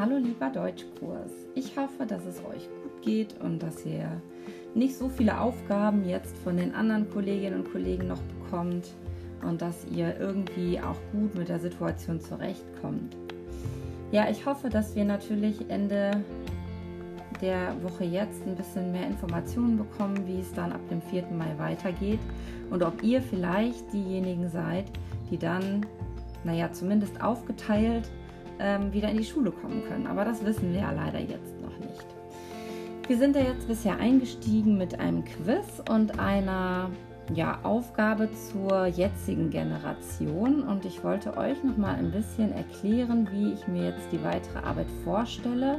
Hallo lieber Deutschkurs. Ich hoffe, dass es euch gut geht und dass ihr nicht so viele Aufgaben jetzt von den anderen Kolleginnen und Kollegen noch bekommt und dass ihr irgendwie auch gut mit der Situation zurechtkommt. Ja, ich hoffe, dass wir natürlich Ende der Woche jetzt ein bisschen mehr Informationen bekommen, wie es dann ab dem 4. Mai weitergeht und ob ihr vielleicht diejenigen seid, die dann, naja, zumindest aufgeteilt ähm, wieder in die Schule kommen können. Aber das wissen wir ja leider jetzt noch nicht. Wir sind ja jetzt bisher eingestiegen mit einem Quiz und einer ja, Aufgabe zur jetzigen Generation und ich wollte euch noch mal ein bisschen erklären, wie ich mir jetzt die weitere Arbeit vorstelle.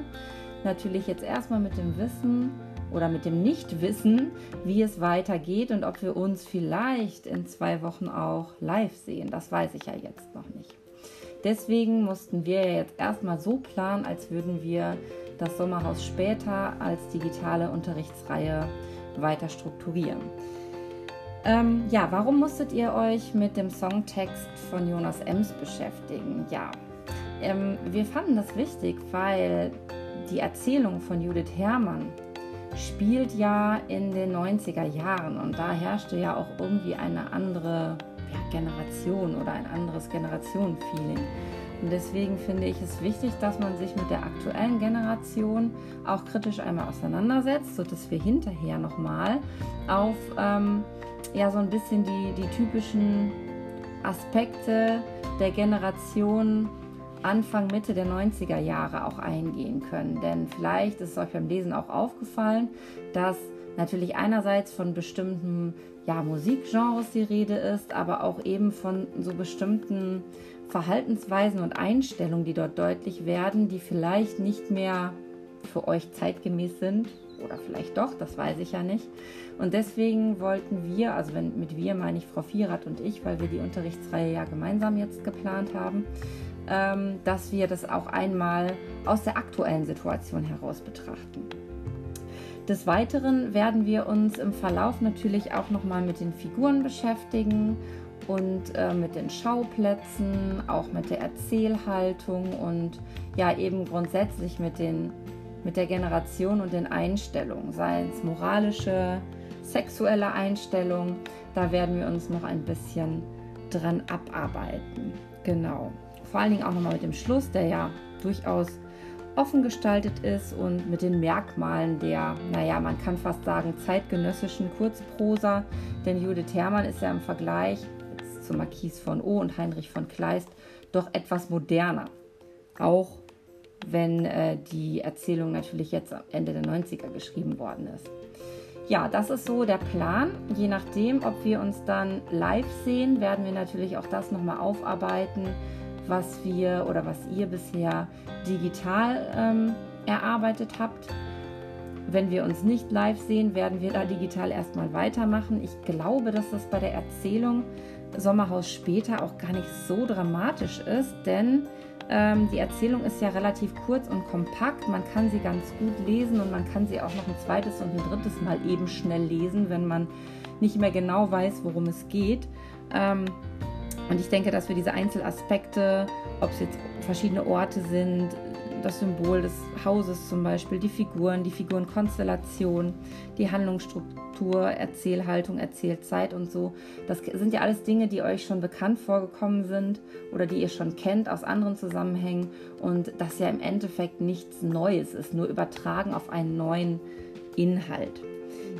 Natürlich jetzt erstmal mit dem Wissen oder mit dem Nichtwissen, wie es weitergeht und ob wir uns vielleicht in zwei Wochen auch live sehen. Das weiß ich ja jetzt noch nicht. Deswegen mussten wir jetzt erstmal so planen, als würden wir das Sommerhaus später als digitale Unterrichtsreihe weiter strukturieren. Ähm, ja, warum musstet ihr euch mit dem Songtext von Jonas Ems beschäftigen? Ja, ähm, wir fanden das wichtig, weil die Erzählung von Judith Herrmann spielt ja in den 90er Jahren und da herrschte ja auch irgendwie eine andere Generation oder ein anderes Generationenfeeling. Und deswegen finde ich es wichtig, dass man sich mit der aktuellen Generation auch kritisch einmal auseinandersetzt, sodass wir hinterher nochmal auf ähm, ja, so ein bisschen die, die typischen Aspekte der Generation Anfang, Mitte der 90er Jahre auch eingehen können. Denn vielleicht ist es euch beim Lesen auch aufgefallen, dass natürlich einerseits von bestimmten ja, Musikgenres die Rede ist, aber auch eben von so bestimmten Verhaltensweisen und Einstellungen, die dort deutlich werden, die vielleicht nicht mehr für euch zeitgemäß sind oder vielleicht doch, das weiß ich ja nicht. Und deswegen wollten wir, also wenn, mit wir meine ich Frau Vierath und ich, weil wir die Unterrichtsreihe ja gemeinsam jetzt geplant haben, ähm, dass wir das auch einmal aus der aktuellen Situation heraus betrachten. Des Weiteren werden wir uns im Verlauf natürlich auch nochmal mit den Figuren beschäftigen und äh, mit den Schauplätzen, auch mit der Erzählhaltung und ja eben grundsätzlich mit, den, mit der Generation und den Einstellungen, sei es moralische, sexuelle Einstellungen, da werden wir uns noch ein bisschen dran abarbeiten. Genau. Vor allen Dingen auch nochmal mit dem Schluss, der ja durchaus offen gestaltet ist und mit den Merkmalen der, naja, man kann fast sagen, zeitgenössischen Kurzprosa. Denn Judith Herrmann ist ja im Vergleich zu Marquise von O und Heinrich von Kleist doch etwas moderner. Auch wenn äh, die Erzählung natürlich jetzt am Ende der 90er geschrieben worden ist. Ja, das ist so der Plan. Je nachdem, ob wir uns dann live sehen, werden wir natürlich auch das nochmal aufarbeiten was wir oder was ihr bisher digital ähm, erarbeitet habt. Wenn wir uns nicht live sehen, werden wir da digital erstmal weitermachen. Ich glaube, dass das bei der Erzählung Sommerhaus später auch gar nicht so dramatisch ist, denn ähm, die Erzählung ist ja relativ kurz und kompakt. Man kann sie ganz gut lesen und man kann sie auch noch ein zweites und ein drittes Mal eben schnell lesen, wenn man nicht mehr genau weiß, worum es geht. Ähm, und ich denke, dass wir diese Einzelaspekte, ob es jetzt verschiedene Orte sind, das Symbol des Hauses zum Beispiel, die Figuren, die Figurenkonstellation, die Handlungsstruktur, Erzählhaltung, Erzählzeit und so. Das sind ja alles Dinge, die euch schon bekannt vorgekommen sind oder die ihr schon kennt aus anderen Zusammenhängen und das ja im Endeffekt nichts Neues ist, nur übertragen auf einen neuen Inhalt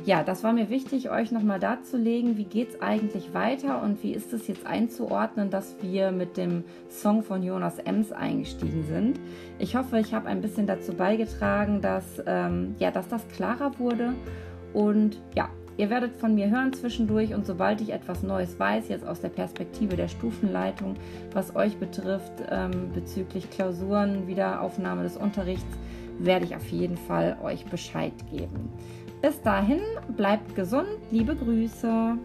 ja, das war mir wichtig, euch nochmal darzulegen, wie geht es eigentlich weiter und wie ist es jetzt einzuordnen, dass wir mit dem Song von Jonas Ems eingestiegen sind. Ich hoffe, ich habe ein bisschen dazu beigetragen, dass, ähm, ja, dass das klarer wurde und ja, Ihr werdet von mir hören zwischendurch und sobald ich etwas Neues weiß, jetzt aus der Perspektive der Stufenleitung, was euch betrifft ähm, bezüglich Klausuren, Wiederaufnahme des Unterrichts, werde ich auf jeden Fall euch Bescheid geben. Bis dahin, bleibt gesund, liebe Grüße.